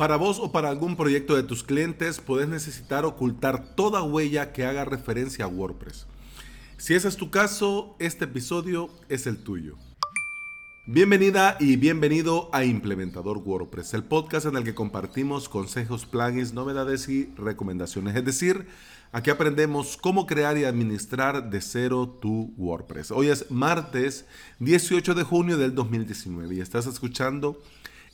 Para vos o para algún proyecto de tus clientes, puedes necesitar ocultar toda huella que haga referencia a WordPress. Si ese es tu caso, este episodio es el tuyo. Bienvenida y bienvenido a Implementador WordPress, el podcast en el que compartimos consejos, plugins, novedades y recomendaciones. Es decir, aquí aprendemos cómo crear y administrar de cero tu WordPress. Hoy es martes 18 de junio del 2019 y estás escuchando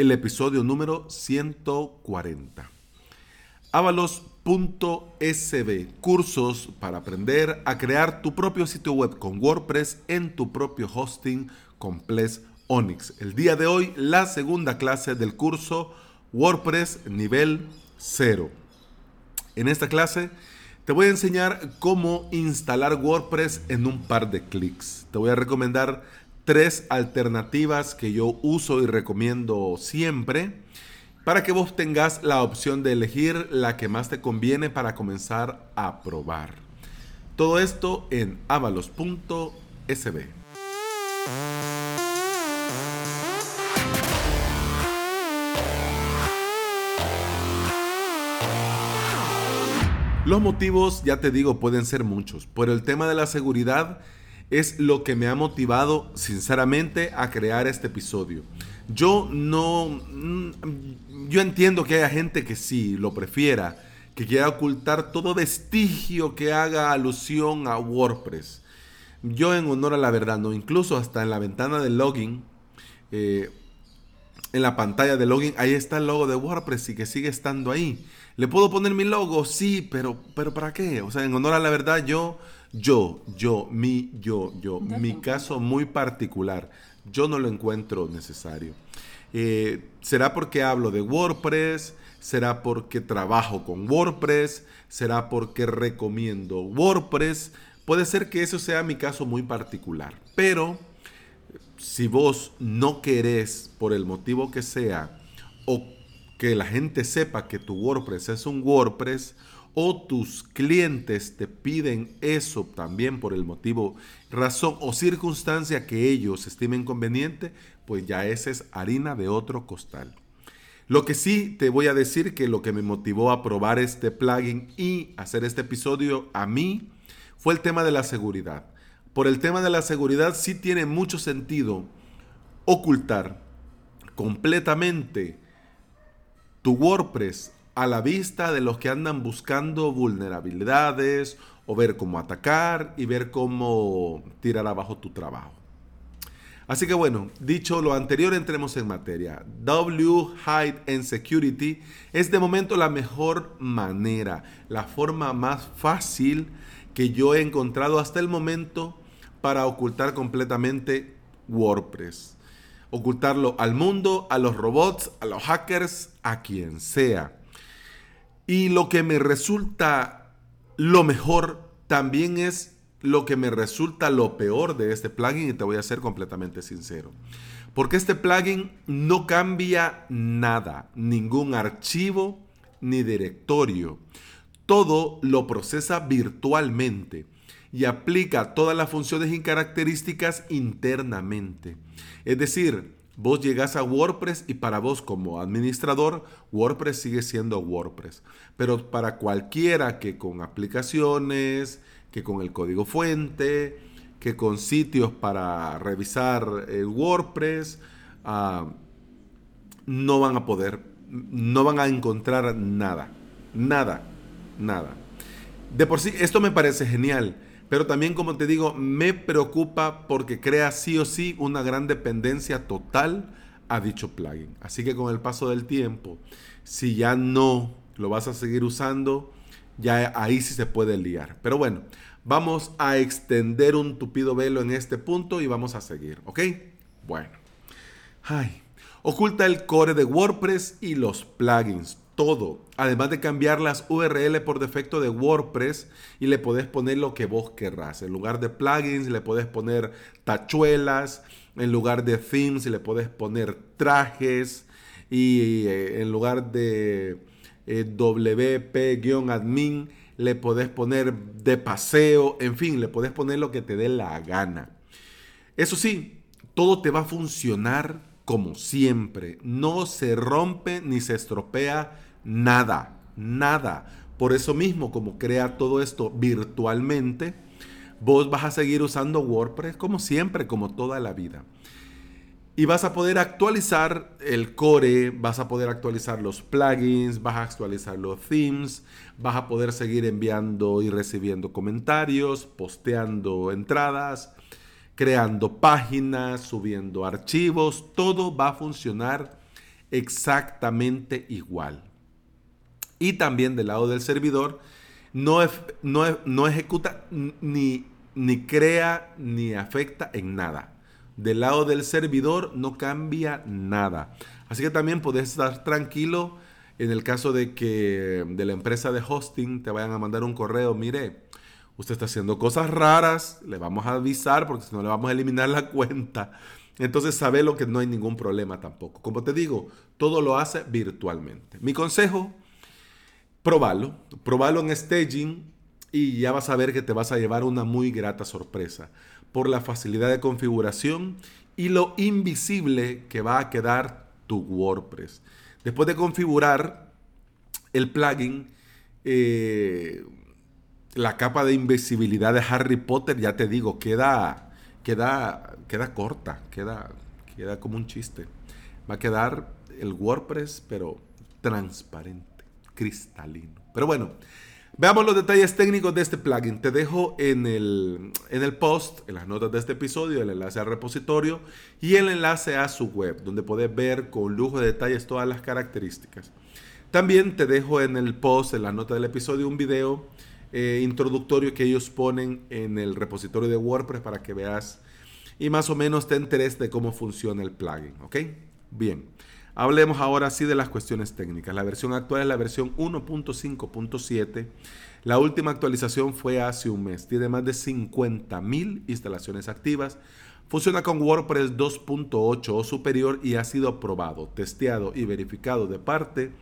el episodio número 140. Avalos.sb, cursos para aprender a crear tu propio sitio web con WordPress en tu propio hosting con Ples Onyx. El día de hoy, la segunda clase del curso WordPress nivel 0. En esta clase te voy a enseñar cómo instalar WordPress en un par de clics. Te voy a recomendar tres alternativas que yo uso y recomiendo siempre para que vos tengas la opción de elegir la que más te conviene para comenzar a probar. Todo esto en avalos.sb. Los motivos, ya te digo, pueden ser muchos, pero el tema de la seguridad es lo que me ha motivado sinceramente a crear este episodio. Yo no, mm, yo entiendo que haya gente que sí lo prefiera, que quiera ocultar todo vestigio que haga alusión a WordPress. Yo en honor a la verdad, no, incluso hasta en la ventana de login, eh, en la pantalla de login, ahí está el logo de WordPress y que sigue estando ahí. ¿Le puedo poner mi logo? Sí, pero, pero ¿para qué? O sea, en honor a la verdad, yo yo, yo, mi, yo, yo, mi caso muy particular, yo no lo encuentro necesario. Eh, ¿Será porque hablo de WordPress? ¿Será porque trabajo con WordPress? ¿Será porque recomiendo WordPress? Puede ser que eso sea mi caso muy particular. Pero si vos no querés, por el motivo que sea, o que la gente sepa que tu WordPress es un WordPress, o tus clientes te piden eso también por el motivo, razón o circunstancia que ellos estimen conveniente, pues ya esa es harina de otro costal. Lo que sí te voy a decir que lo que me motivó a probar este plugin y hacer este episodio a mí fue el tema de la seguridad. Por el tema de la seguridad sí tiene mucho sentido ocultar completamente tu WordPress a la vista de los que andan buscando vulnerabilidades o ver cómo atacar y ver cómo tirar abajo tu trabajo. Así que bueno, dicho lo anterior, entremos en materia. W Hide and Security es de momento la mejor manera, la forma más fácil que yo he encontrado hasta el momento para ocultar completamente WordPress. Ocultarlo al mundo, a los robots, a los hackers, a quien sea. Y lo que me resulta lo mejor también es lo que me resulta lo peor de este plugin y te voy a ser completamente sincero. Porque este plugin no cambia nada, ningún archivo ni directorio. Todo lo procesa virtualmente y aplica todas las funciones y características internamente. Es decir, Vos llegás a WordPress y para vos como administrador, WordPress sigue siendo WordPress. Pero para cualquiera que con aplicaciones, que con el código fuente, que con sitios para revisar el WordPress, ah, no van a poder, no van a encontrar nada. Nada, nada. De por sí, esto me parece genial pero también, como te digo, me preocupa porque crea sí o sí una gran dependencia total a dicho plugin. Así que con el paso del tiempo, si ya no lo vas a seguir usando, ya ahí sí se puede liar. Pero bueno, vamos a extender un tupido velo en este punto y vamos a seguir, ¿ok? Bueno. Ay. Oculta el core de WordPress y los plugins todo. Además de cambiar las URL por defecto de WordPress y le podés poner lo que vos querrás. En lugar de plugins le podés poner tachuelas. En lugar de themes le podés poner trajes. Y eh, en lugar de eh, WP-admin le podés poner de paseo. En fin, le podés poner lo que te dé la gana. Eso sí, todo te va a funcionar como siempre. No se rompe ni se estropea nada, nada. Por eso mismo, como crea todo esto virtualmente, vos vas a seguir usando WordPress como siempre, como toda la vida. Y vas a poder actualizar el core, vas a poder actualizar los plugins, vas a actualizar los themes, vas a poder seguir enviando y recibiendo comentarios, posteando entradas, creando páginas, subiendo archivos, todo va a funcionar exactamente igual. Y también del lado del servidor, no, no, ejecuta ni, ni crea ni afecta en nada. Del lado del servidor no cambia nada. Así que también puedes estar tranquilo en el caso de que de la empresa de hosting te vayan a mandar un correo, mire, usted está haciendo cosas raras, le vamos a avisar porque si no le vamos a eliminar la cuenta. Entonces sabe lo que no hay ningún problema tampoco. Como te digo, todo lo hace virtualmente. Mi consejo, probalo, probalo en staging y ya vas a ver que te vas a llevar una muy grata sorpresa por la facilidad de configuración y lo invisible que va a quedar tu WordPress. Después de configurar el plugin, eh, la capa de invisibilidad de Harry Potter, ya te digo, queda, queda, queda corta, queda, queda como un chiste. Va a quedar el WordPress, pero transparente, cristalino. Pero bueno, veamos los detalles técnicos de este plugin. Te dejo en el, en el post, en las notas de este episodio, el enlace al repositorio y el enlace a su web, donde puedes ver con lujo de detalles todas las características. También te dejo en el post, en la nota del episodio, un video eh, introductorio que ellos ponen en el repositorio de WordPress para que veas y más o menos te enteres de cómo funciona el plugin. ¿Ok? Bien. Hablemos ahora sí de las cuestiones técnicas. La versión actual es la versión 1.5.7. La última actualización fue hace un mes. Tiene más de 50.000 instalaciones activas. Funciona con WordPress 2.8 o superior y ha sido probado, testeado y verificado de parte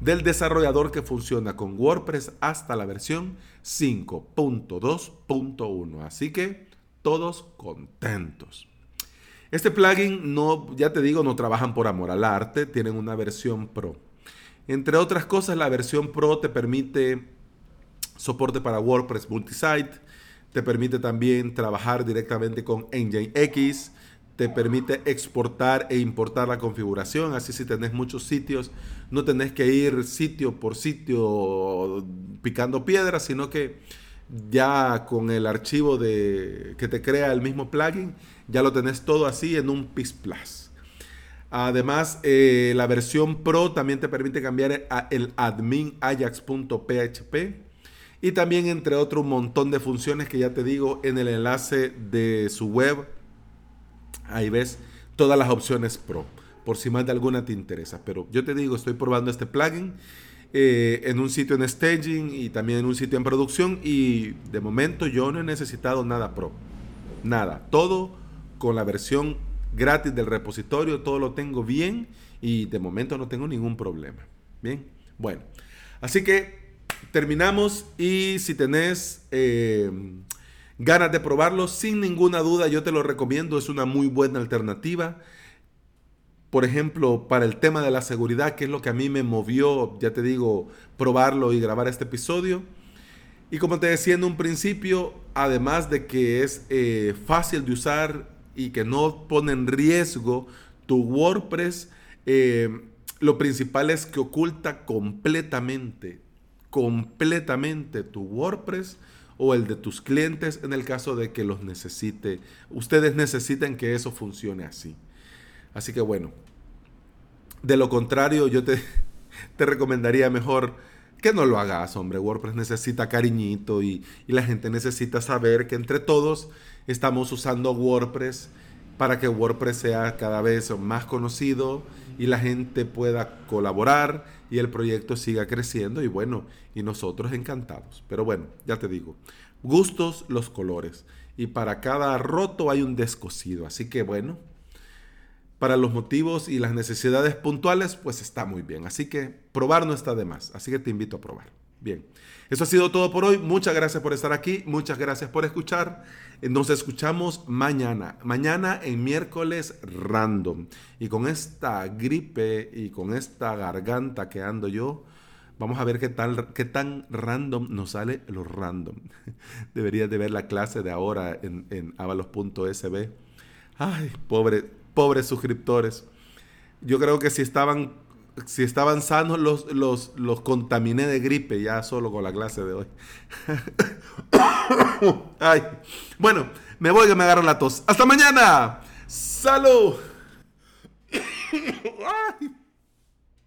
del desarrollador que funciona con WordPress hasta la versión 5.2.1. Así que todos contentos. Este plugin no, ya te digo, no trabajan por amor al arte, tienen una versión Pro. Entre otras cosas, la versión Pro te permite soporte para WordPress multisite, te permite también trabajar directamente con Nginx, te permite exportar e importar la configuración. Así si tenés muchos sitios, no tenés que ir sitio por sitio picando piedras, sino que ya con el archivo de, que te crea el mismo plugin, ya lo tenés todo así en un PIS Plus. Además, eh, la versión Pro también te permite cambiar el admin ajax.php y también entre otro un montón de funciones que ya te digo en el enlace de su web Ahí ves todas las opciones Pro, por si más de alguna te interesa. Pero yo te digo, estoy probando este plugin eh, en un sitio en staging y también en un sitio en producción y de momento yo no he necesitado nada Pro. Nada. Todo con la versión gratis del repositorio, todo lo tengo bien y de momento no tengo ningún problema. Bien, bueno. Así que terminamos y si tenés... Eh, ganas de probarlo, sin ninguna duda yo te lo recomiendo, es una muy buena alternativa. Por ejemplo, para el tema de la seguridad, que es lo que a mí me movió, ya te digo, probarlo y grabar este episodio. Y como te decía en un principio, además de que es eh, fácil de usar y que no pone en riesgo tu WordPress, eh, lo principal es que oculta completamente, completamente tu WordPress o el de tus clientes en el caso de que los necesite. Ustedes necesitan que eso funcione así. Así que bueno, de lo contrario yo te, te recomendaría mejor que no lo hagas, hombre. WordPress necesita cariñito y, y la gente necesita saber que entre todos estamos usando WordPress para que WordPress sea cada vez más conocido y la gente pueda colaborar y el proyecto siga creciendo y bueno, y nosotros encantados. Pero bueno, ya te digo, gustos los colores y para cada roto hay un descosido, así que bueno, para los motivos y las necesidades puntuales pues está muy bien, así que probar no está de más, así que te invito a probar. Bien, eso ha sido todo por hoy. Muchas gracias por estar aquí, muchas gracias por escuchar. Nos escuchamos mañana, mañana en miércoles random. Y con esta gripe y con esta garganta que ando yo, vamos a ver qué tan, qué tan random nos sale lo random. Deberías de ver la clase de ahora en, en avalos.sb. Ay, pobre, pobres suscriptores. Yo creo que si estaban si sanos, los, los, los contaminé de gripe ya solo con la clase de hoy. Ay. Bueno, me voy que me agarro la tos. ¡Hasta mañana! ¡Salud! Ay.